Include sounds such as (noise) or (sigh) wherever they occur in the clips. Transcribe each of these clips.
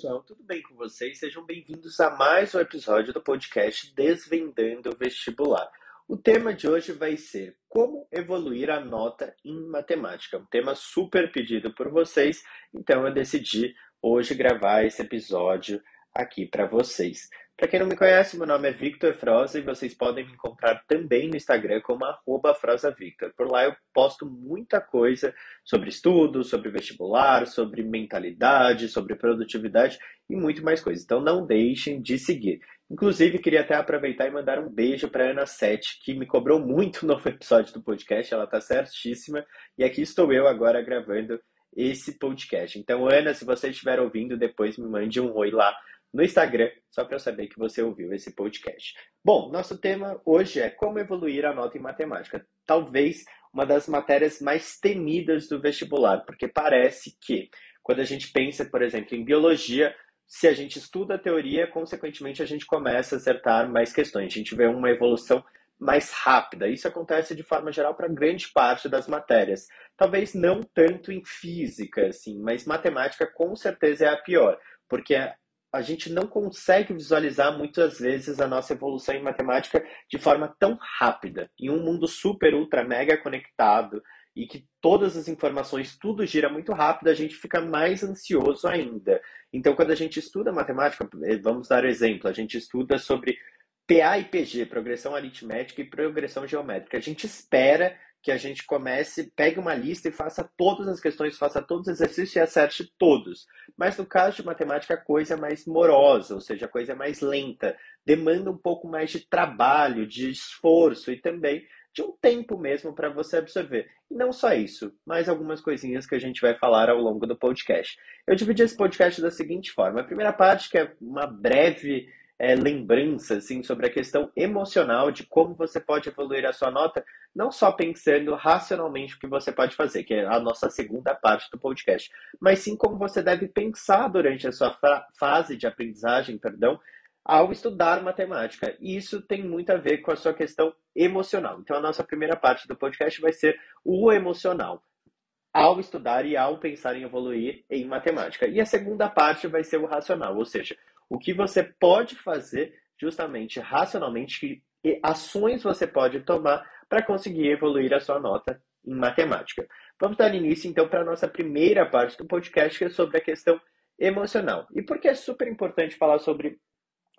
pessoal, tudo bem com vocês? Sejam bem-vindos a mais um episódio do podcast Desvendando o Vestibular. O tema de hoje vai ser como evoluir a nota em matemática. Um tema super pedido por vocês, então eu decidi hoje gravar esse episódio aqui para vocês. Para quem não me conhece, meu nome é Victor Froza e vocês podem me encontrar também no Instagram como @frosavictor. Por lá eu posto muita coisa sobre estudos, sobre vestibular, sobre mentalidade, sobre produtividade e muito mais coisas. Então não deixem de seguir. Inclusive, queria até aproveitar e mandar um beijo para Ana Sete, que me cobrou muito (laughs) no episódio do podcast, ela está certíssima, e aqui estou eu agora gravando esse podcast. Então, Ana, se você estiver ouvindo, depois me mande um oi lá no Instagram, só para eu saber que você ouviu esse podcast. Bom, nosso tema hoje é como evoluir a nota em matemática. Talvez uma das matérias mais temidas do vestibular, porque parece que quando a gente pensa, por exemplo, em biologia, se a gente estuda a teoria, consequentemente a gente começa a acertar mais questões. A gente vê uma evolução mais rápida. Isso acontece de forma geral para grande parte das matérias. Talvez não tanto em física, assim, mas matemática com certeza é a pior, porque a gente não consegue visualizar muitas vezes a nossa evolução em matemática de forma tão rápida. Em um mundo super, ultra, mega conectado e que todas as informações, tudo gira muito rápido, a gente fica mais ansioso ainda. Então, quando a gente estuda matemática, eh, vamos dar exemplo, a gente estuda sobre PA e PG, progressão aritmética e progressão geométrica. A gente espera que a gente comece, pegue uma lista e faça todas as questões, faça todos os exercícios e acerte todos. Mas no caso de matemática, a coisa é mais morosa, ou seja, a coisa é mais lenta, demanda um pouco mais de trabalho, de esforço e também de um tempo mesmo para você absorver. E não só isso, mais algumas coisinhas que a gente vai falar ao longo do podcast. Eu dividi esse podcast da seguinte forma: a primeira parte, que é uma breve é, lembrança assim, sobre a questão emocional de como você pode evoluir a sua nota, não só pensando racionalmente o que você pode fazer, que é a nossa segunda parte do podcast, mas sim como você deve pensar durante a sua fase de aprendizagem, perdão, ao estudar matemática. E isso tem muito a ver com a sua questão emocional. Então, a nossa primeira parte do podcast vai ser o emocional ao estudar e ao pensar em evoluir em matemática. E a segunda parte vai ser o racional, ou seja, o que você pode fazer justamente racionalmente, que ações você pode tomar para conseguir evoluir a sua nota em matemática. Vamos dar início então para a nossa primeira parte do podcast, que é sobre a questão emocional. E por que é super importante falar sobre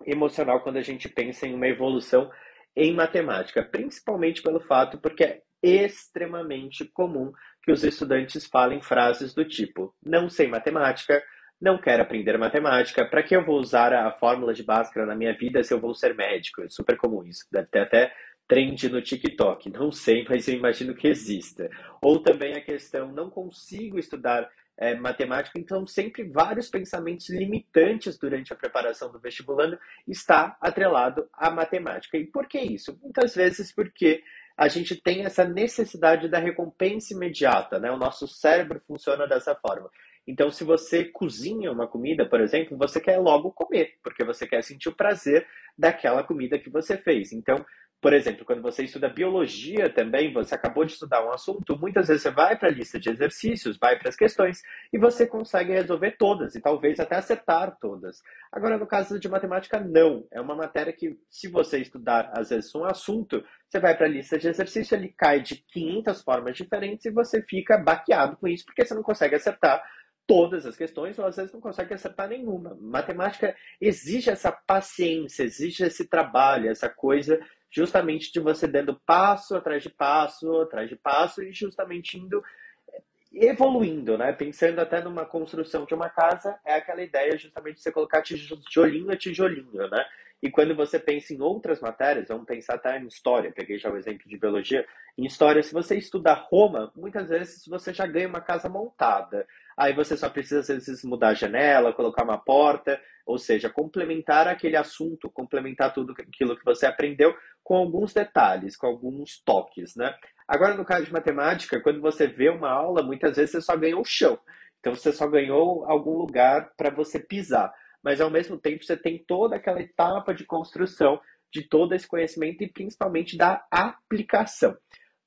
emocional quando a gente pensa em uma evolução em matemática? Principalmente pelo fato porque é extremamente comum que os estudantes falem frases do tipo: não sei matemática, não quero aprender matemática, para que eu vou usar a fórmula de Bhaskara na minha vida se eu vou ser médico? É super comum isso, deve ter até trend no TikTok, não sei, mas eu imagino que exista. Ou também a questão, não consigo estudar é, matemática, então sempre vários pensamentos limitantes durante a preparação do vestibulando está atrelado à matemática. E por que isso? Muitas vezes porque a gente tem essa necessidade da recompensa imediata, né? O nosso cérebro funciona dessa forma. Então, se você cozinha uma comida, por exemplo, você quer logo comer, porque você quer sentir o prazer daquela comida que você fez. Então, por exemplo, quando você estuda biologia também, você acabou de estudar um assunto, muitas vezes você vai para a lista de exercícios, vai para as questões e você consegue resolver todas e talvez até acertar todas. Agora, no caso de matemática, não. É uma matéria que, se você estudar, às vezes, um assunto, você vai para a lista de exercício, ele cai de 500 formas diferentes e você fica baqueado com isso porque você não consegue acertar todas as questões ou às vezes não consegue acertar nenhuma. Matemática exige essa paciência, exige esse trabalho, essa coisa justamente de você dando passo atrás de passo, atrás de passo e justamente indo evoluindo, né? Pensando até numa construção de uma casa, é aquela ideia justamente de você colocar tijolinho a tijolinho, né? E quando você pensa em outras matérias, vamos pensar até em história, peguei já o exemplo de biologia. Em história, se você estuda Roma, muitas vezes você já ganha uma casa montada. Aí você só precisa, às vezes, mudar a janela, colocar uma porta, ou seja, complementar aquele assunto, complementar tudo aquilo que você aprendeu com alguns detalhes, com alguns toques, né? Agora, no caso de matemática, quando você vê uma aula, muitas vezes você só ganhou o chão. Então, você só ganhou algum lugar para você pisar mas ao mesmo tempo você tem toda aquela etapa de construção de todo esse conhecimento e principalmente da aplicação.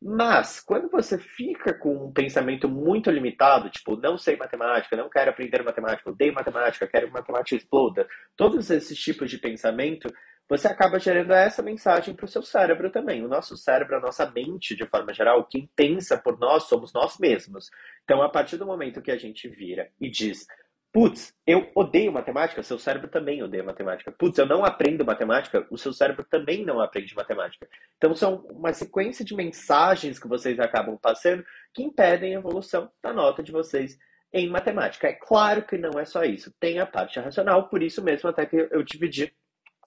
Mas, quando você fica com um pensamento muito limitado, tipo, não sei matemática, não quero aprender matemática, odeio matemática, quero que matemática exploda, todos esses tipos de pensamento, você acaba gerando essa mensagem para o seu cérebro também. O nosso cérebro, a nossa mente, de forma geral, quem pensa por nós somos nós mesmos. Então, a partir do momento que a gente vira e diz, Putz, eu odeio matemática, seu cérebro também odeia matemática. Putz, eu não aprendo matemática, o seu cérebro também não aprende matemática. Então são uma sequência de mensagens que vocês acabam passando que impedem a evolução da nota de vocês em matemática. É claro que não é só isso, tem a parte racional, por isso mesmo até que eu dividi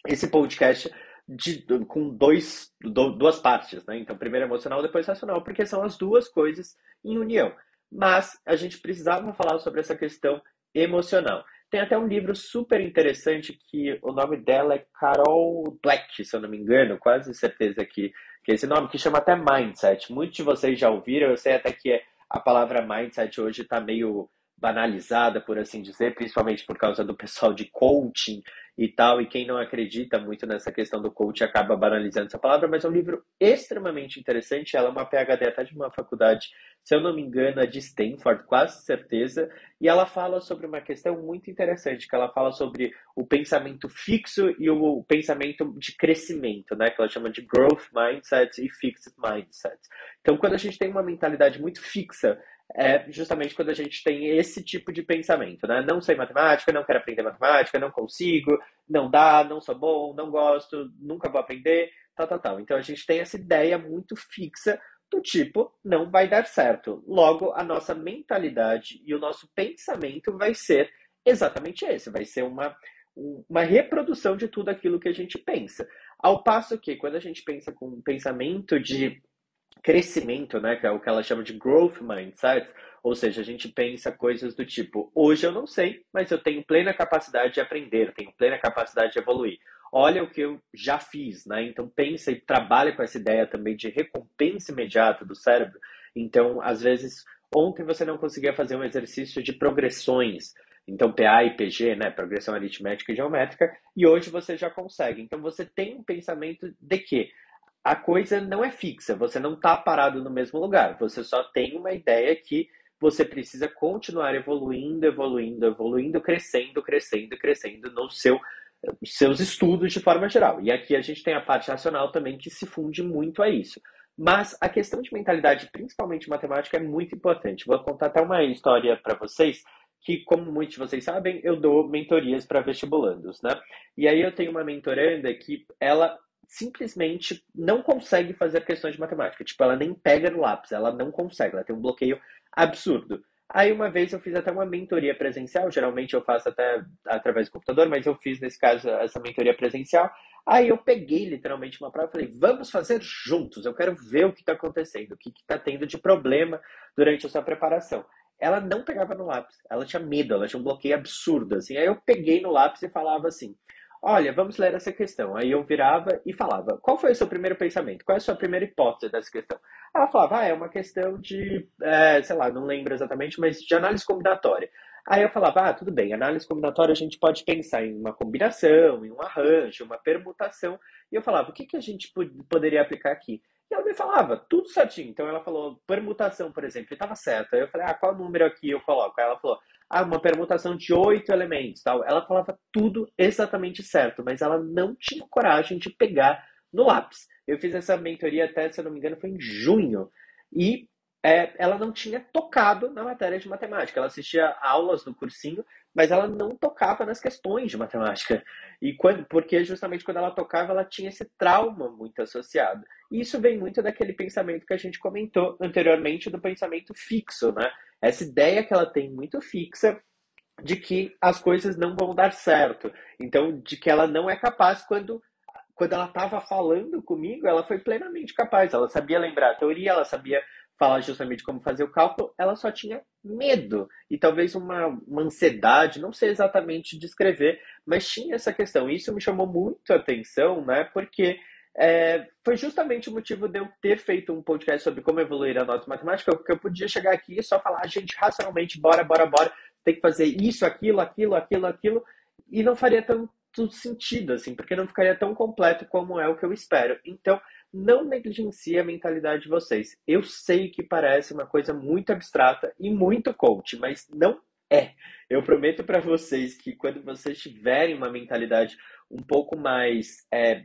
esse podcast de, com dois, do, duas partes, né? Então, primeiro emocional, depois racional, porque são as duas coisas em união. Mas a gente precisava falar sobre essa questão emocional. Tem até um livro super interessante que o nome dela é Carol Dweck, se eu não me engano, quase certeza que, que é esse nome, que chama até Mindset. Muitos de vocês já ouviram, eu sei até que a palavra Mindset hoje está meio banalizada, por assim dizer, principalmente por causa do pessoal de coaching e tal, e quem não acredita muito nessa questão do coaching acaba banalizando essa palavra, mas é um livro extremamente interessante, ela é uma PhD até de uma faculdade se eu não me engano, é de Stanford, quase certeza, e ela fala sobre uma questão muito interessante, que ela fala sobre o pensamento fixo e o pensamento de crescimento, né, que ela chama de growth mindset e fixed mindset. Então, quando a gente tem uma mentalidade muito fixa, é justamente quando a gente tem esse tipo de pensamento, né? Não sei matemática, não quero aprender matemática, não consigo, não dá, não sou bom, não gosto, nunca vou aprender, tal, tal, tal. Então a gente tem essa ideia muito fixa do tipo não vai dar certo. Logo, a nossa mentalidade e o nosso pensamento vai ser exatamente esse, vai ser uma, uma reprodução de tudo aquilo que a gente pensa. Ao passo que, quando a gente pensa com um pensamento de crescimento, né, que é o que ela chama de growth mindset, ou seja, a gente pensa coisas do tipo, hoje eu não sei, mas eu tenho plena capacidade de aprender, tenho plena capacidade de evoluir olha o que eu já fiz, né? Então pensa e trabalha com essa ideia também de recompensa imediata do cérebro. Então, às vezes, ontem você não conseguia fazer um exercício de progressões, então PA e PG, né, progressão aritmética e geométrica, e hoje você já consegue. Então você tem um pensamento de que a coisa não é fixa, você não está parado no mesmo lugar, você só tem uma ideia que você precisa continuar evoluindo, evoluindo, evoluindo, crescendo, crescendo, crescendo no seu seus estudos de forma geral. E aqui a gente tem a parte racional também que se funde muito a isso. Mas a questão de mentalidade, principalmente matemática, é muito importante. Vou contar até uma história para vocês que, como muitos de vocês sabem, eu dou mentorias para vestibulandos, né? E aí eu tenho uma mentoranda que ela simplesmente não consegue fazer questões de matemática. Tipo, ela nem pega no lápis, ela não consegue, ela tem um bloqueio absurdo. Aí uma vez eu fiz até uma mentoria presencial, geralmente eu faço até através do computador, mas eu fiz nesse caso essa mentoria presencial. Aí eu peguei literalmente uma prova e falei, vamos fazer juntos, eu quero ver o que está acontecendo, o que está tendo de problema durante a sua preparação. Ela não pegava no lápis, ela tinha medo, ela tinha um bloqueio absurdo, assim. Aí eu peguei no lápis e falava assim, olha, vamos ler essa questão. Aí eu virava e falava, qual foi o seu primeiro pensamento? Qual é a sua primeira hipótese dessa questão? Ela falava, ah, é uma questão de, é, sei lá, não lembro exatamente, mas de análise combinatória. Aí eu falava, ah, tudo bem, análise combinatória a gente pode pensar em uma combinação, em um arranjo, uma permutação. E eu falava, o que, que a gente poderia aplicar aqui? E ela me falava, tudo certinho. Então ela falou, permutação, por exemplo, e estava certo. Aí eu falei, ah, qual número aqui eu coloco? Aí ela falou, ah, uma permutação de oito elementos, tal. Ela falava tudo exatamente certo, mas ela não tinha coragem de pegar no lápis. Eu fiz essa mentoria até, se eu não me engano, foi em junho. E é, ela não tinha tocado na matéria de matemática. Ela assistia aulas no cursinho, mas ela não tocava nas questões de matemática. E quando, porque justamente quando ela tocava, ela tinha esse trauma muito associado. E isso vem muito daquele pensamento que a gente comentou anteriormente, do pensamento fixo, né? Essa ideia que ela tem muito fixa de que as coisas não vão dar certo. Então, de que ela não é capaz quando quando ela estava falando comigo, ela foi plenamente capaz. Ela sabia lembrar a teoria, ela sabia falar justamente como fazer o cálculo, ela só tinha medo e talvez uma, uma ansiedade, não sei exatamente descrever, mas tinha essa questão. Isso me chamou muito a atenção, né? Porque é, foi justamente o motivo de eu ter feito um podcast sobre como evoluir a nota matemática, porque eu podia chegar aqui e só falar, gente, racionalmente, bora, bora, bora, tem que fazer isso, aquilo, aquilo, aquilo, aquilo, e não faria tanto sentido, assim, porque não ficaria tão completo como é o que eu espero. Então, não negligencie a mentalidade de vocês. Eu sei que parece uma coisa muito abstrata e muito coach, mas não é. Eu prometo para vocês que quando vocês tiverem uma mentalidade um pouco mais é,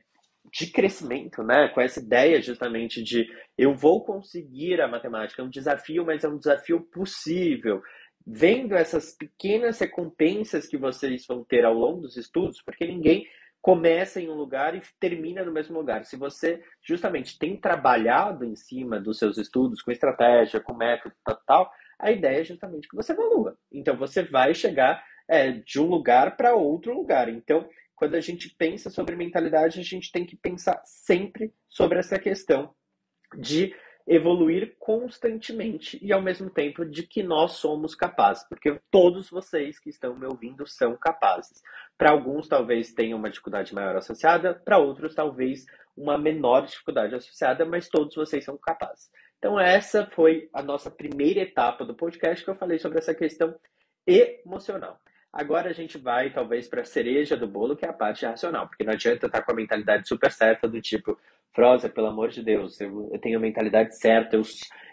de crescimento, né? Com essa ideia justamente de eu vou conseguir a matemática, é um desafio, mas é um desafio possível. Vendo essas pequenas recompensas que vocês vão ter ao longo dos estudos, porque ninguém começa em um lugar e termina no mesmo lugar. Se você justamente tem trabalhado em cima dos seus estudos, com estratégia, com método, tal, tal a ideia é justamente que você evolua. Então você vai chegar é, de um lugar para outro lugar. Então, quando a gente pensa sobre mentalidade, a gente tem que pensar sempre sobre essa questão de evoluir constantemente e ao mesmo tempo de que nós somos capazes, porque todos vocês que estão me ouvindo são capazes. Para alguns talvez tenham uma dificuldade maior associada, para outros talvez uma menor dificuldade associada, mas todos vocês são capazes. Então essa foi a nossa primeira etapa do podcast que eu falei sobre essa questão emocional. Agora a gente vai, talvez, para a cereja do bolo, que é a parte racional, porque não adianta estar com a mentalidade super certa do tipo, Froza, pelo amor de Deus, eu, eu, tenho a mentalidade certa, eu,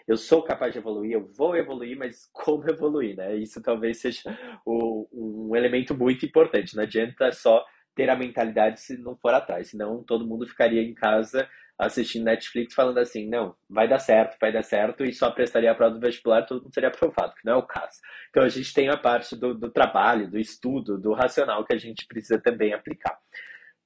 eu sou capaz de evoluir, eu vou evoluir, mas como evoluir, né? Isso talvez seja o, um elemento muito importante. Não adianta só ter a mentalidade se não for atrás, senão todo mundo ficaria em casa assistindo Netflix falando assim, não, vai dar certo, vai dar certo, e só prestaria a prova do vestibular, tudo seria aprovado, que não é o caso. Então a gente tem a parte do, do trabalho, do estudo, do racional que a gente precisa também aplicar.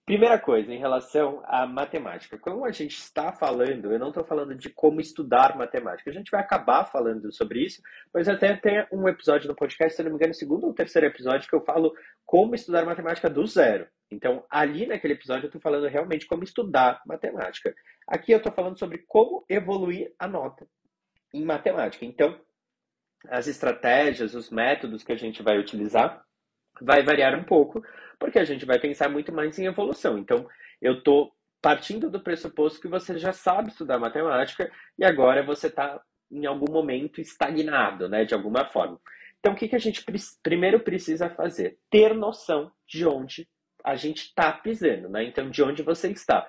Primeira coisa, em relação à matemática. Como a gente está falando, eu não estou falando de como estudar matemática. A gente vai acabar falando sobre isso, mas até tem um episódio no podcast, se não me engano, segundo ou terceiro episódio, que eu falo como estudar matemática do zero. Então, ali naquele episódio, eu estou falando realmente como estudar matemática. Aqui eu estou falando sobre como evoluir a nota em matemática. Então, as estratégias, os métodos que a gente vai utilizar vai variar um pouco, porque a gente vai pensar muito mais em evolução. Então, eu estou partindo do pressuposto que você já sabe estudar matemática e agora você está em algum momento estagnado, né, de alguma forma. Então, o que, que a gente primeiro precisa fazer? Ter noção de onde a gente está pisando, né? Então, de onde você está.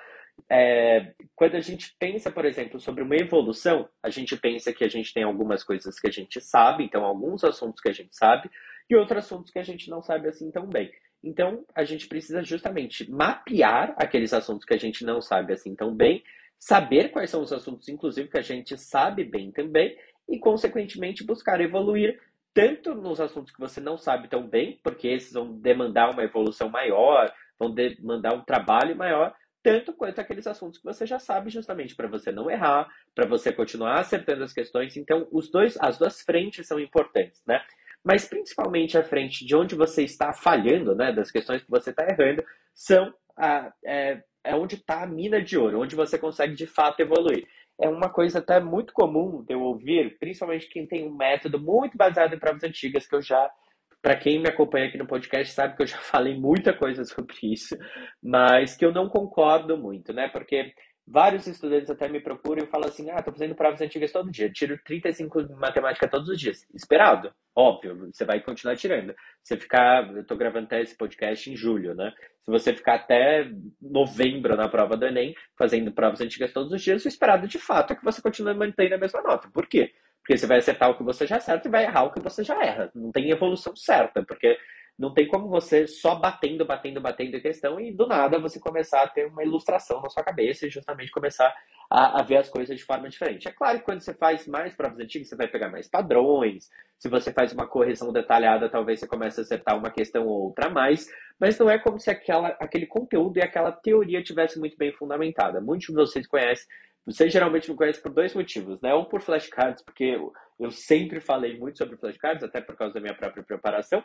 É, quando a gente pensa, por exemplo, sobre uma evolução, a gente pensa que a gente tem algumas coisas que a gente sabe, então alguns assuntos que a gente sabe, e outros assuntos que a gente não sabe assim tão bem. Então, a gente precisa justamente mapear aqueles assuntos que a gente não sabe assim tão bem, saber quais são os assuntos, inclusive, que a gente sabe bem também, e, consequentemente, buscar evoluir tanto nos assuntos que você não sabe tão bem, porque esses vão demandar uma evolução maior, vão demandar um trabalho maior, tanto quanto aqueles assuntos que você já sabe, justamente para você não errar, para você continuar acertando as questões. Então, os dois, as duas frentes são importantes, né? Mas principalmente a frente de onde você está falhando, né, das questões que você está errando, são a, é, é onde está a mina de ouro, onde você consegue de fato evoluir. É uma coisa até muito comum de eu ouvir, principalmente quem tem um método muito baseado em provas antigas, que eu já, para quem me acompanha aqui no podcast, sabe que eu já (laughs) falei muita coisa sobre isso, mas que eu não concordo muito, né? Porque Vários estudantes até me procuram e falam assim: ah, tô fazendo provas antigas todo dia, tiro 35 em matemática todos os dias. Esperado, óbvio, você vai continuar tirando. Você ficar, eu tô gravando até esse podcast em julho, né? Se você ficar até novembro na prova do Enem, fazendo provas antigas todos os dias, o esperado de fato é que você continue mantendo a mesma nota. Por quê? Porque você vai acertar o que você já acerta e vai errar o que você já erra. Não tem evolução certa, porque não tem como você só batendo, batendo, batendo a questão e do nada você começar a ter uma ilustração na sua cabeça e justamente começar a, a, ver as coisas de forma diferente. É claro que quando você faz mais provas antigas, você vai pegar mais padrões. Se você faz uma correção detalhada, talvez você comece a acertar uma questão ou outra a mais. Mas não é como se aquela, aquele conteúdo e aquela teoria tivesse muito bem fundamentada. Muitos de vocês conhecem vocês geralmente me conhecem por dois motivos, né? Um por flashcards, porque eu sempre falei muito sobre flashcards, até por causa da minha própria preparação,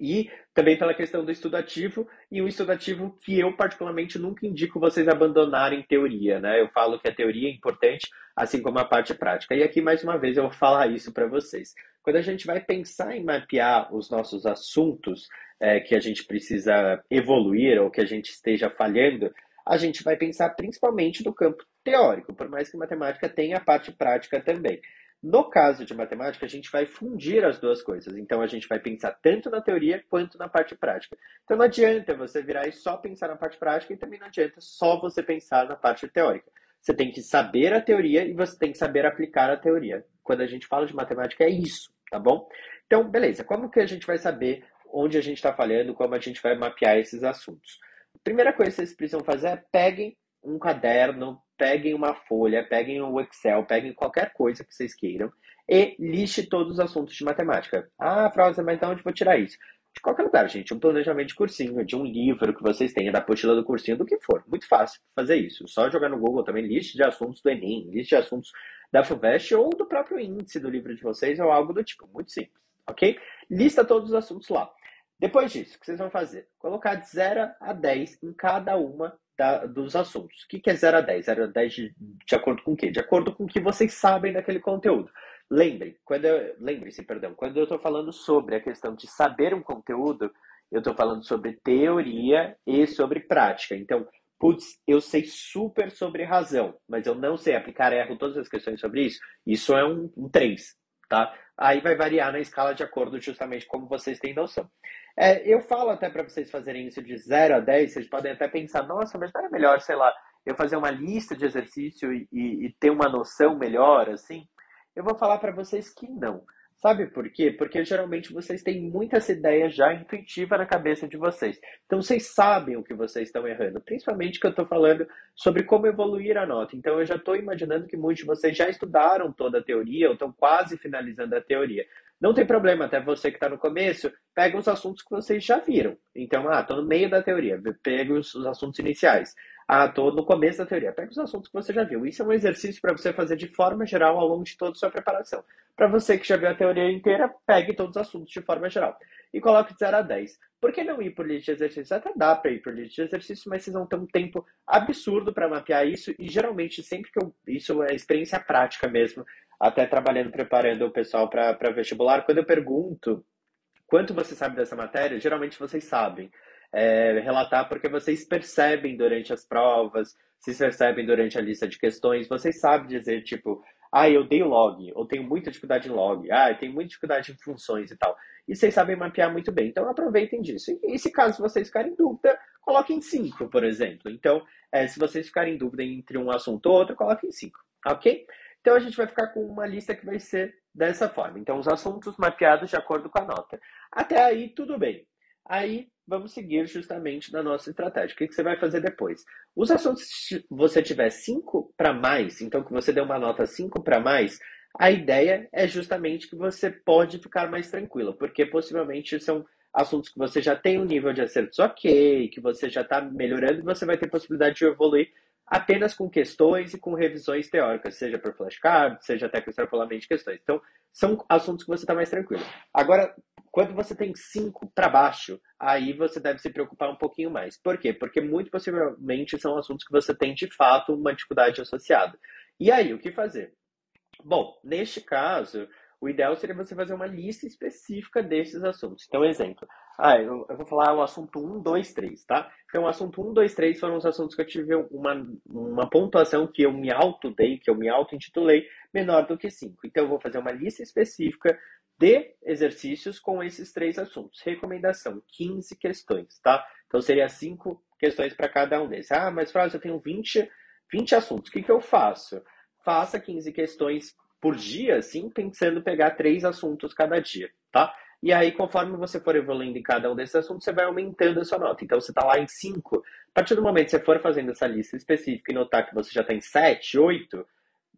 e também pela questão do estudo ativo, e um estudo ativo que eu particularmente nunca indico vocês abandonarem teoria, né? Eu falo que a teoria é importante, assim como a parte prática. E aqui, mais uma vez, eu vou falar isso para vocês. Quando a gente vai pensar em mapear os nossos assuntos é, que a gente precisa evoluir ou que a gente esteja falhando, a gente vai pensar principalmente no campo teórico, por mais que matemática tenha a parte prática também. No caso de matemática, a gente vai fundir as duas coisas. Então, a gente vai pensar tanto na teoria quanto na parte prática. Então, não adianta você virar e só pensar na parte prática e também não adianta só você pensar na parte teórica. Você tem que saber a teoria e você tem que saber aplicar a teoria. Quando a gente fala de matemática, é isso, tá bom? Então, beleza. Como que a gente vai saber onde a gente está falhando, como a gente vai mapear esses assuntos? primeira coisa que vocês precisam fazer é peguem um caderno, peguem uma folha, peguem o um Excel, peguem qualquer coisa que vocês queiram e liste todos os assuntos de matemática. Ah, Frauza, mas de onde vou tirar isso? De qualquer lugar, gente. Um planejamento de cursinho, de um livro que vocês tenham, da apostila do cursinho, do que for. Muito fácil fazer isso. Só jogar no Google também liste de assuntos do Enem, liste de assuntos da FUVEST ou do próprio índice do livro de vocês ou algo do tipo. Muito simples, ok? Lista todos os assuntos lá. Depois disso, o que vocês vão fazer? Colocar de 0 a 10 em cada uma da, dos assuntos. O que, que é 0 a 10? 0 a 10 de, de acordo com o quê? De acordo com o que vocês sabem daquele conteúdo. Lembrem, quando lembre-se, perdão, quando eu estou falando sobre a questão de saber um conteúdo, eu estou falando sobre teoria e sobre prática. Então, putz, eu sei super sobre razão, mas eu não sei aplicar, erro todas as questões sobre isso. Isso é um, um 3, tá? Aí vai variar na escala de acordo justamente como vocês têm noção. É, eu falo até para vocês fazerem isso de 0 a 10, vocês podem até pensar, nossa, mas não é melhor, sei lá, eu fazer uma lista de exercício e, e, e ter uma noção melhor, assim? Eu vou falar para vocês que não. Sabe por quê? Porque geralmente vocês têm muita essa ideia já intuitiva na cabeça de vocês. Então vocês sabem o que vocês estão errando. Principalmente que eu estou falando sobre como evoluir a nota. Então eu já estou imaginando que muitos de vocês já estudaram toda a teoria ou estão quase finalizando a teoria. Não tem problema, até você que está no começo, pega os assuntos que vocês já viram. Então, ah, estou no meio da teoria, pega os, os assuntos iniciais. Ah, estou no começo da teoria. Pega os assuntos que você já viu. Isso é um exercício para você fazer de forma geral ao longo de toda a sua preparação. Para você que já viu a teoria inteira, pegue todos os assuntos de forma geral. E coloque de 0 a 10. Por que não ir por lista de exercícios? Até dá para ir por lista de exercícios, mas vocês vão ter um tempo absurdo para mapear isso. E geralmente, sempre que eu. Isso é experiência prática mesmo. Até trabalhando, preparando o pessoal para vestibular. Quando eu pergunto quanto você sabe dessa matéria, geralmente vocês sabem é, relatar porque vocês percebem durante as provas, vocês percebem durante a lista de questões, vocês sabem dizer, tipo, ah, eu dei log, ou tenho muita dificuldade em log, ah, eu tenho muita dificuldade em funções e tal. E vocês sabem mapear muito bem, então aproveitem disso. E, se caso vocês ficarem em dúvida, coloquem cinco, por exemplo. Então, é, se vocês ficarem em dúvida entre um assunto ou outro, coloquem cinco, ok? Então a gente vai ficar com uma lista que vai ser dessa forma. Então, os assuntos mapeados de acordo com a nota. Até aí, tudo bem. Aí vamos seguir justamente na nossa estratégia. O que, você vai fazer depois? Os assuntos, se você tiver 5 para mais, então que você deu uma nota 5 para mais, a ideia é justamente que você pode ficar mais tranquilo, porque possivelmente são assuntos que você já tem um nível de acertos ok, que você já está melhorando e você vai ter possibilidade de evoluir apenas com questões e com revisões teóricas, seja por flashcard, seja até extrapolamento de questões. Então, são assuntos que você está mais tranquilo. Agora, quando você tem cinco para baixo, aí você deve se preocupar um pouquinho mais. Por quê? Porque muito possivelmente são assuntos que você tem de fato uma dificuldade associada. E aí, o que fazer? Bom, neste caso, o ideal seria você fazer uma lista específica desses assuntos. Então, exemplo. Ah, eu, eu vou falar o assunto 1, 2, 3, tá? Então, o assunto 1, 2, 3 foram os assuntos que eu tive uma, uma pontuação que eu me auto-dei, que eu me auto-intitulei, menor do que 5. Então, eu vou fazer uma lista específica de exercícios com esses três assuntos. Recomendação: 15 questões, tá? Então seria 5 questões para cada um desses. Ah, mas Flávio, eu tenho 20, 20 assuntos. O que, que eu faço? Faça 15 questões por dia, assim, pensando pegar três assuntos cada dia, tá? E aí, conforme você for evoluindo em cada um desses assuntos, você vai aumentando a sua nota. Então, você está lá em 5. A partir do momento que você for fazendo essa lista específica e notar que você já tem 7, 8,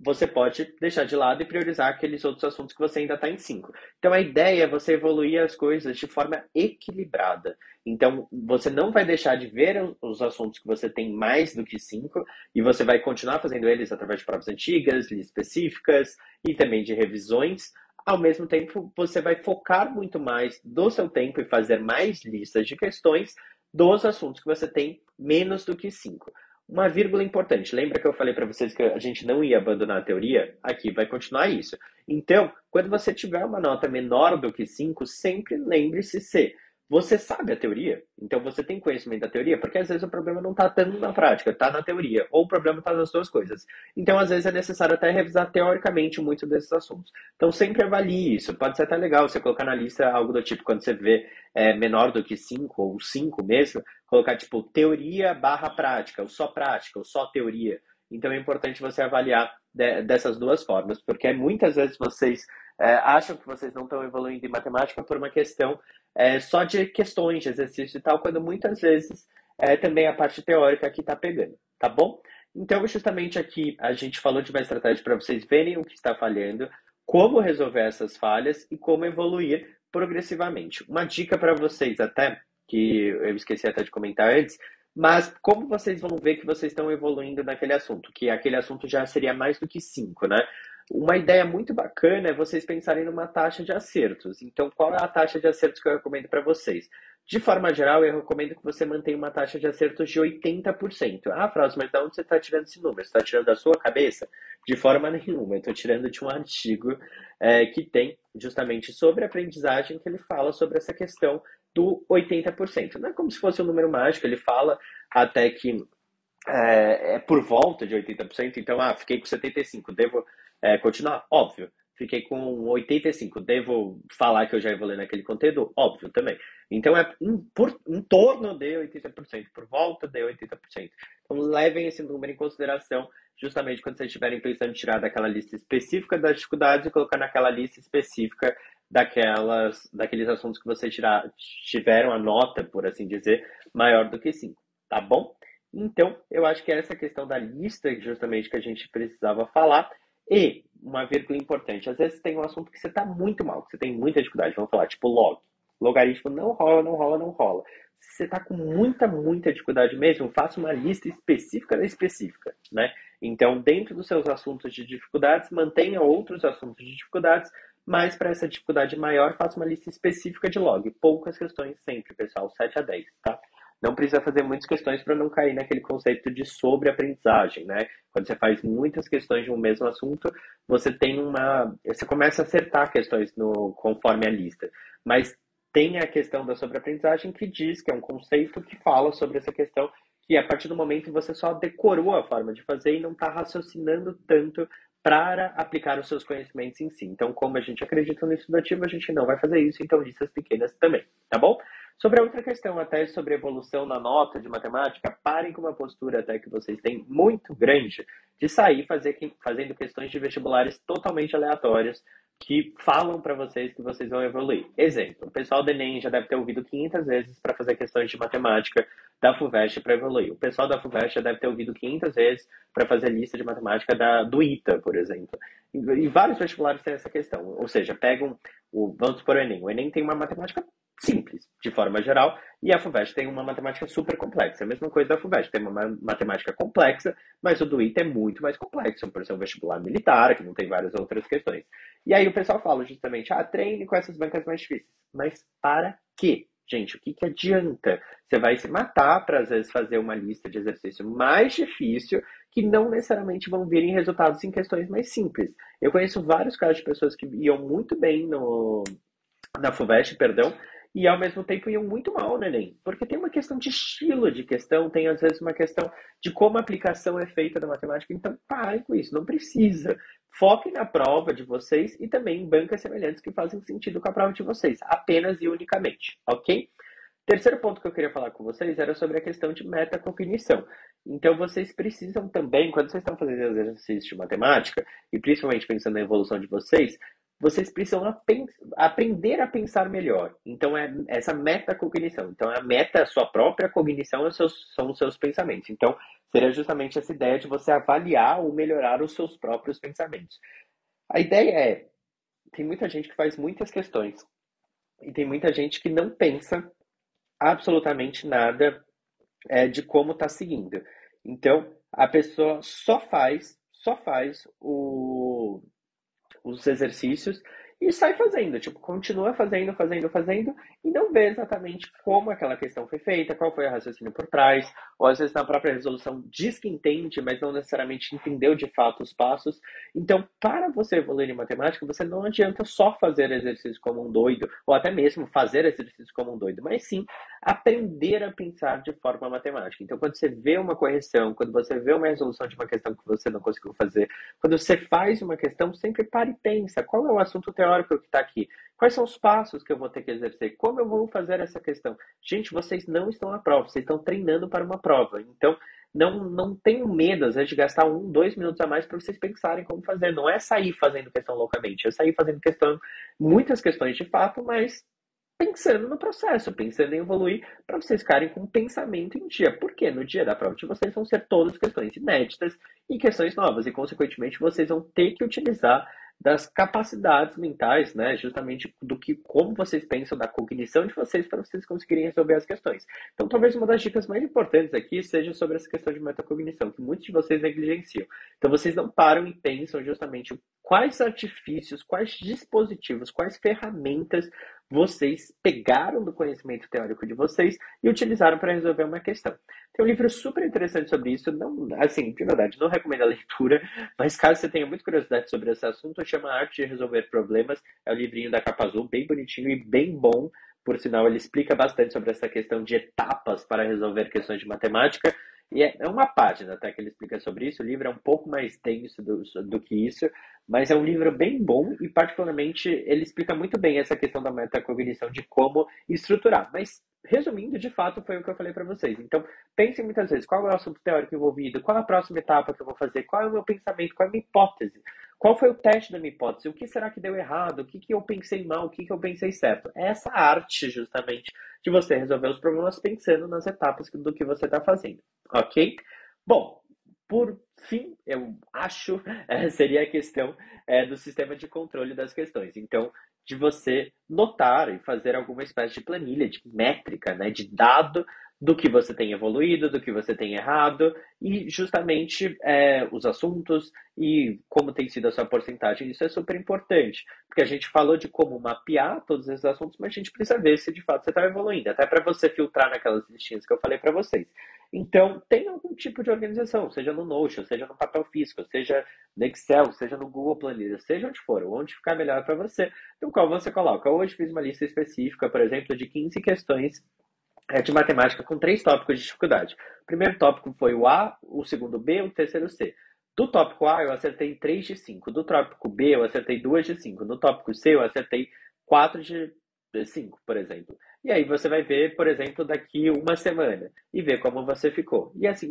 você pode deixar de lado e priorizar aqueles outros assuntos que você ainda está em 5. Então a ideia é você evoluir as coisas de forma equilibrada. Então você não vai deixar de ver os assuntos que você tem mais do que 5 e você vai continuar fazendo eles através de provas antigas, específicas e também de revisões. Ao mesmo tempo, você vai focar muito mais do seu tempo e fazer mais listas de questões dos assuntos que você tem menos do que 5. Uma vírgula importante. Lembra que eu falei para vocês que a gente não ia abandonar a teoria? Aqui vai continuar isso. Então, quando você tiver uma nota menor do que 5, sempre lembre-se se você sabe a teoria, então você tem conhecimento da teoria, porque às vezes o problema não está tanto na prática, está na teoria, ou o problema está nas duas coisas. Então, às vezes, é necessário até revisar teoricamente muitos desses assuntos. Então, sempre avalie isso. Pode ser até legal você colocar na lista algo do tipo, quando você vê é, menor do que 5, ou 5 mesmo, colocar tipo teoria barra prática, ou só prática, ou só teoria. Então é importante você avaliar de, dessas duas formas, porque muitas vezes vocês é, acham que vocês não estão evoluindo em matemática por uma questão é, só de questões, de exercício e tal, quando muitas vezes é, também a parte teórica aqui está pegando, tá bom? Então, justamente aqui a gente falou de uma estratégia para vocês verem o que está falhando, como resolver essas falhas e como evoluir progressivamente. Uma dica para vocês até, que eu esqueci até de comentar antes, mas como vocês vão ver que vocês estão evoluindo naquele assunto, que aquele assunto já seria mais do que 5, né? Uma ideia muito bacana é vocês pensarem numa taxa de acertos. Então, qual é a taxa de acertos que eu recomendo para vocês? De forma geral, eu recomendo que você mantenha uma taxa de acertos de 80%. Ah, Frausto, mas de onde você está tirando esse número? Você está tirando da sua cabeça? De forma nenhuma. Eu estou tirando de um artigo é, que tem justamente sobre aprendizagem, que ele fala sobre essa questão do 80%. Não é como se fosse um número mágico, ele fala até que é, é por volta de 80%. Então, ah, fiquei com 75%, devo é, continuar? Óbvio. Fiquei com 85. Devo falar que eu já evoluí naquele conteúdo? Óbvio também. Então é em, por, em torno de 80%, por volta de 80%. Então levem esse número em consideração, justamente quando vocês estiverem pensando em tirar daquela lista específica das dificuldades e colocar naquela lista específica daquelas, daqueles assuntos que vocês tirar, tiveram a nota, por assim dizer, maior do que 5. Tá bom? Então, eu acho que é essa questão da lista, justamente, que a gente precisava falar. E, uma vírgula importante, às vezes tem um assunto que você está muito mal, que você tem muita dificuldade, vamos falar, tipo log. Logaritmo não rola, não rola, não rola. Se você está com muita, muita dificuldade mesmo, faça uma lista específica da específica, né? Então, dentro dos seus assuntos de dificuldades, mantenha outros assuntos de dificuldades, mas para essa dificuldade maior, faça uma lista específica de log. Poucas questões sempre, pessoal, 7 a 10, tá? Não precisa fazer muitas questões para não cair naquele conceito de sobreaprendizagem, né? Quando você faz muitas questões de um mesmo assunto, você tem uma, você começa a acertar questões no conforme a lista, mas tem a questão da sobreaprendizagem que diz que é um conceito que fala sobre essa questão que a partir do momento você só decorou a forma de fazer e não está raciocinando tanto para aplicar os seus conhecimentos em si. Então, como a gente acredita no estudativo, a gente não vai fazer isso, então listas pequenas também, tá bom? Sobre a outra questão, até sobre evolução na nota de matemática, parem com uma postura até que vocês têm muito grande de sair fazer, fazendo questões de vestibulares totalmente aleatórias que falam para vocês que vocês vão evoluir. Exemplo, o pessoal do Enem já deve ter ouvido 500 vezes para fazer questões de matemática da FUVEST para evoluir. O pessoal da FUVEST já deve ter ouvido 500 vezes para fazer lista de matemática da, do ITA, por exemplo. E, e vários vestibulares têm essa questão. Ou seja, pegam, o, vamos supor o Enem. O Enem tem uma matemática de forma geral, e a FUVEST tem uma matemática super complexa. A mesma coisa da FUVEST, tem uma matemática complexa, mas o do ITA é muito mais complexo, por ser um vestibular militar, que não tem várias outras questões. E aí o pessoal fala justamente, ah, treine com essas bancas mais difíceis. Mas para quê? Gente, o que, que adianta? Você vai se matar para, às vezes, fazer uma lista de exercício mais difícil que não necessariamente vão vir em resultados em questões mais simples. Eu conheço vários casos de pessoas que iam muito bem no, na FUVEST, perdão, e ao mesmo tempo iam muito mal no Enem. Porque tem uma questão de estilo de questão, tem às vezes uma questão de como a aplicação é feita da matemática. Então, parem com isso, não precisa. Foquem na prova de vocês e também em bancas semelhantes que fazem sentido com a prova de vocês, apenas e unicamente, ok? Terceiro ponto que eu queria falar com vocês era sobre a questão de metacognição. Então, vocês precisam também, quando vocês estão fazendo exercícios de matemática, e principalmente pensando na evolução de vocês, vocês precisam aprender a pensar melhor. Então, é essa metacognição. Então, a meta, a sua própria cognição são os seus pensamentos. Então, seria justamente essa ideia de você avaliar ou melhorar os seus próprios pensamentos. A ideia é: tem muita gente que faz muitas questões e tem muita gente que não pensa absolutamente nada é, de como está seguindo. Então, a pessoa só faz, só faz o os exercícios e sai fazendo, tipo, continua fazendo, fazendo, fazendo, e não vê exatamente como aquela questão foi feita, qual foi o raciocínio por trás, ou às vezes na própria resolução diz que entende, mas não necessariamente entendeu de fato os passos. Então, para você evoluir em matemática, você não adianta só fazer exercícios como um doido, ou até mesmo fazer exercícios como um doido, mas sim aprender a pensar de forma matemática. Então, quando você vê uma correção, quando você vê uma resolução de uma questão que você não conseguiu fazer, quando você faz uma questão, sempre pare e pensa, qual é o assunto teórico teórico que está aqui. Quais são os passos que eu vou ter que exercer? Como eu vou fazer essa questão? Gente, vocês não estão na prova, vocês estão treinando para uma prova. Então, não, não tenham medo, às vezes, de gastar um, dois minutos a mais para vocês pensarem como fazer. Não é sair fazendo questão loucamente, é sair fazendo questão, muitas questões de fato, mas pensando no processo, pensando em evoluir, para vocês ficarem com pensamento em dia. Porque no dia da prova de vocês vão ser todas questões inéditas e questões novas, e consequentemente vocês vão ter que utilizar das capacidades mentais, né, justamente do que como vocês pensam da cognição de vocês para vocês conseguirem resolver as questões. Então, talvez uma das dicas mais importantes aqui seja sobre essa questão de metacognição, que muitos de vocês negligenciam. Então, vocês não param e pensam justamente quais artifícios, quais dispositivos, quais ferramentas vocês pegaram do conhecimento teórico de vocês e utilizaram para resolver uma questão. Tem um livro super interessante sobre isso, não, assim, de verdade, não recomendo a leitura, (laughs) mas caso você tenha muita curiosidade sobre esse assunto, chama Arte de Resolver Problemas, é o um livrinho da capa azul, bem bonitinho e bem bom, por sinal, ele explica bastante sobre essa questão de etapas para resolver questões de matemática, e é, é uma página até que ele explica sobre isso. O livro é um pouco mais denso do, do que isso, mas é um livro bem bom e, particularmente, ele explica muito bem essa questão da metacognição, de como estruturar. Mas, resumindo, de fato, foi o que eu falei para vocês. Então, pensem muitas vezes qual é o assunto teórico envolvido, qual é a próxima etapa que eu vou fazer, qual é o meu pensamento, qual é a minha hipótese. Qual foi o teste da minha hipótese? O que será que deu errado? O que, que eu pensei mal? O que, que eu pensei certo? É essa arte, justamente, de você resolver os problemas pensando nas etapas do que você está fazendo. Ok? Bom, por fim, eu acho, é, (laughs) seria a questão é, do sistema de controle das questões. Então, de você notar e fazer alguma espécie de planilha, de métrica, né, de dado do que você tem evoluído, do que você tem errado e justamente é, os assuntos e como tem sido a sua porcentagem. Isso é super importante, porque a gente falou de como mapear todos esses assuntos, mas a gente precisa ver se de fato você está evoluindo, até para você filtrar naquelas listinhas que eu falei para vocês. Então, tem algum tipo de organização, seja no Notion, seja no papel físico, seja no Excel, seja no Google Planilha, seja onde for, onde ficar melhor para você, no qual você coloca. Hoje fiz uma lista específica, por exemplo, de 15 questões é de matemática com três tópicos de dificuldade. O primeiro tópico foi o A, o segundo B, o terceiro C. Do tópico A eu acertei 3 de 5. Do tópico B eu acertei 2 de 5. No tópico C eu acertei 4 de 5, por exemplo. E aí você vai ver, por exemplo, daqui uma semana e ver como você ficou. E assim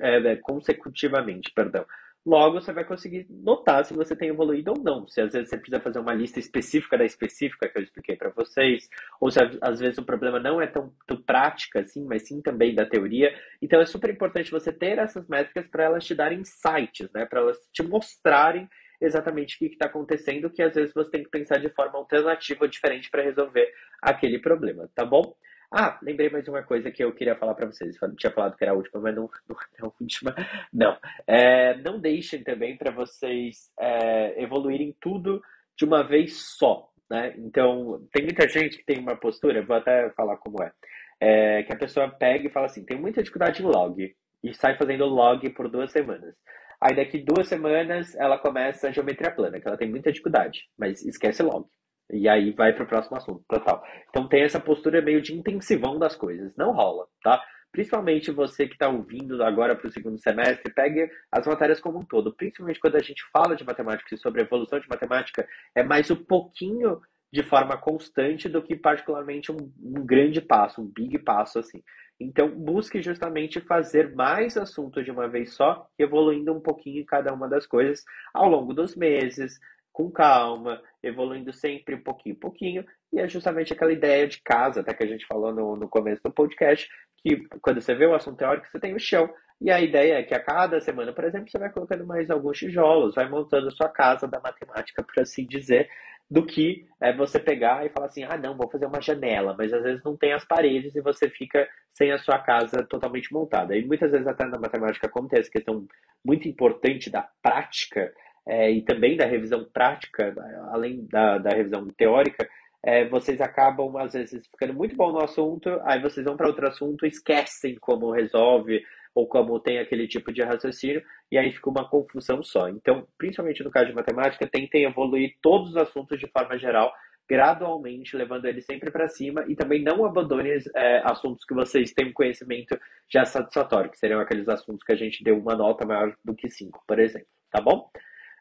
é, consecutivamente, perdão. Logo, você vai conseguir notar se você tem evoluído ou não. Se às vezes você precisa fazer uma lista específica da específica que eu expliquei para vocês, ou se às vezes o problema não é tão, tão prática assim, mas sim também da teoria. Então é super importante você ter essas métricas para elas te darem insights, né? Para elas te mostrarem exatamente o que está acontecendo, que às vezes você tem que pensar de forma alternativa ou diferente para resolver aquele problema, tá bom? Ah, lembrei mais uma coisa que eu queria falar para vocês. Eu tinha falado que era a última, mas não, (laughs) não é a última. Não. É, não deixem também para vocês é, evoluírem tudo de uma vez só. Né? Então, tem muita gente que tem uma postura, vou até falar como é, é que a pessoa pega e fala assim: tem muita dificuldade em log, e sai fazendo log por duas semanas. Aí daqui duas semanas ela começa a geometria plana, que ela tem muita dificuldade, mas esquece log. E aí vai para o próximo assunto, total. Então tem essa postura meio de intensivão das coisas. Não rola, tá? Principalmente você que está ouvindo agora para o segundo semestre, pegue as matérias como um todo. Principalmente quando a gente fala de matemática e sobre evolução de matemática, é mais um pouquinho de forma constante do que particularmente um, um grande passo, um big passo assim. Então, busque justamente fazer mais assuntos de uma vez só, evoluindo um pouquinho em cada uma das coisas ao longo dos meses, com calma, evoluindo sempre um pouquinho, pouquinho, e é justamente aquela ideia de casa, até que a gente falou no, no começo do podcast, que quando você vê o assunto teórico, você tem o chão, e a ideia é que a cada semana, por exemplo, você vai colocando mais alguns tijolos, vai montando a sua casa da matemática, por assim dizer, do que é, você pegar e falar assim, ah, não, vou fazer uma janela, mas às vezes não tem as paredes e você fica sem a sua casa totalmente montada. E muitas vezes até na matemática acontece questão muito importante da prática, é, e também da revisão prática, além da, da revisão teórica, é, vocês acabam, às vezes, ficando muito bom no assunto, aí vocês vão para outro assunto, esquecem como resolve ou como tem aquele tipo de raciocínio, e aí fica uma confusão só. Então, principalmente no caso de matemática, tentem evoluir todos os assuntos de forma geral, gradualmente, levando eles sempre para cima, e também não abandone é, assuntos que vocês têm conhecimento já satisfatório, que seriam aqueles assuntos que a gente deu uma nota maior do que 5, por exemplo, tá bom?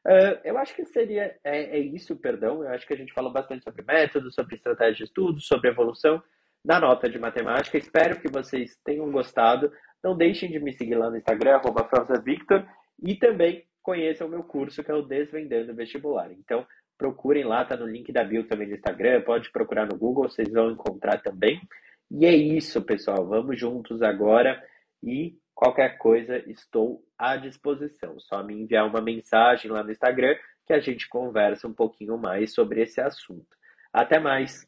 Uh, eu acho que seria é, é, isso, perdão. Eu acho que a gente falou bastante sobre métodos, sobre estratégia de estudo, sobre evolução. na nota de matemática. Espero que vocês tenham gostado. Não deixem de me seguir lá no Instagram, arroba Victor, e também conheçam o meu curso, que é o Desvendando Vestibular. Então, procurem lá, tá no link da bio também no Instagram, pode procurar no Google, vocês vão encontrar também. E é isso, pessoal. Vamos juntos agora e qualquer coisa estou à disposição. Só me enviar uma mensagem lá no Instagram que a gente conversa um pouquinho mais sobre esse assunto. Até mais!